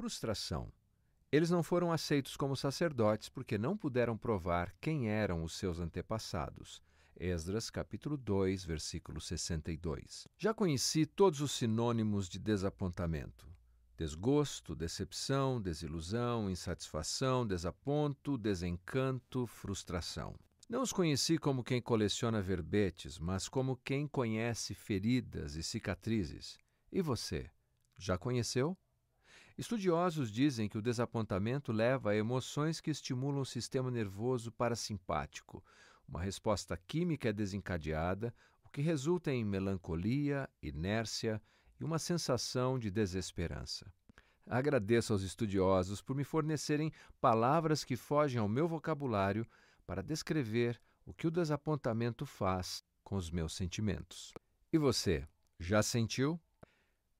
Frustração. Eles não foram aceitos como sacerdotes porque não puderam provar quem eram os seus antepassados. Esdras capítulo 2, versículo 62. Já conheci todos os sinônimos de desapontamento: desgosto, decepção, desilusão, insatisfação, desaponto, desencanto, frustração. Não os conheci como quem coleciona verbetes, mas como quem conhece feridas e cicatrizes. E você? Já conheceu? Estudiosos dizem que o desapontamento leva a emoções que estimulam o sistema nervoso parasimpático. Uma resposta química é desencadeada, o que resulta em melancolia, inércia e uma sensação de desesperança. Agradeço aos estudiosos por me fornecerem palavras que fogem ao meu vocabulário para descrever o que o desapontamento faz com os meus sentimentos. E você, já sentiu?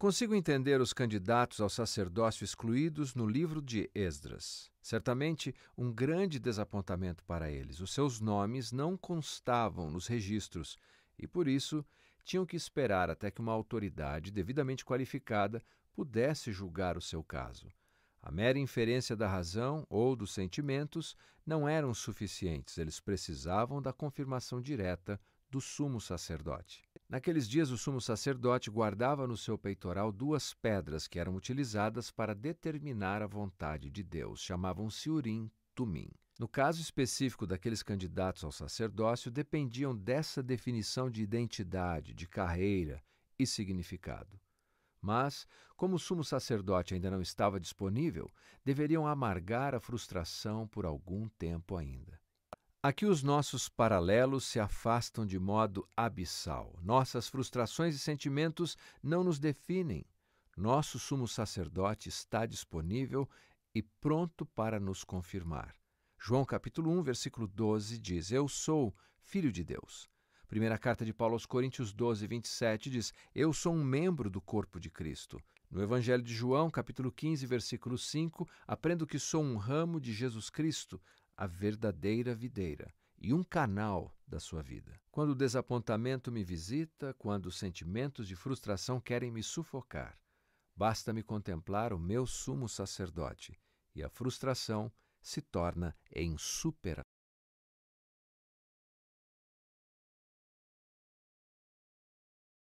Consigo entender os candidatos ao sacerdócio excluídos no livro de Esdras. Certamente um grande desapontamento para eles. Os seus nomes não constavam nos registros e, por isso, tinham que esperar até que uma autoridade devidamente qualificada pudesse julgar o seu caso. A mera inferência da razão ou dos sentimentos não eram suficientes, eles precisavam da confirmação direta do sumo sacerdote. Naqueles dias, o sumo sacerdote guardava no seu peitoral duas pedras que eram utilizadas para determinar a vontade de Deus. Chamavam-se Urim, Tumim. No caso específico daqueles candidatos ao sacerdócio, dependiam dessa definição de identidade, de carreira e significado. Mas, como o sumo sacerdote ainda não estava disponível, deveriam amargar a frustração por algum tempo ainda. Aqui os nossos paralelos se afastam de modo abissal. Nossas frustrações e sentimentos não nos definem. Nosso sumo sacerdote está disponível e pronto para nos confirmar. João capítulo 1, versículo 12 diz: Eu sou filho de Deus. Primeira carta de Paulo aos Coríntios 12, 27 diz: Eu sou um membro do corpo de Cristo. No Evangelho de João, capítulo 15, versículo 5, aprendo que sou um ramo de Jesus Cristo, a verdadeira videira e um canal da sua vida. Quando o desapontamento me visita, quando os sentimentos de frustração querem me sufocar, basta-me contemplar o meu sumo sacerdote e a frustração se torna insuperável.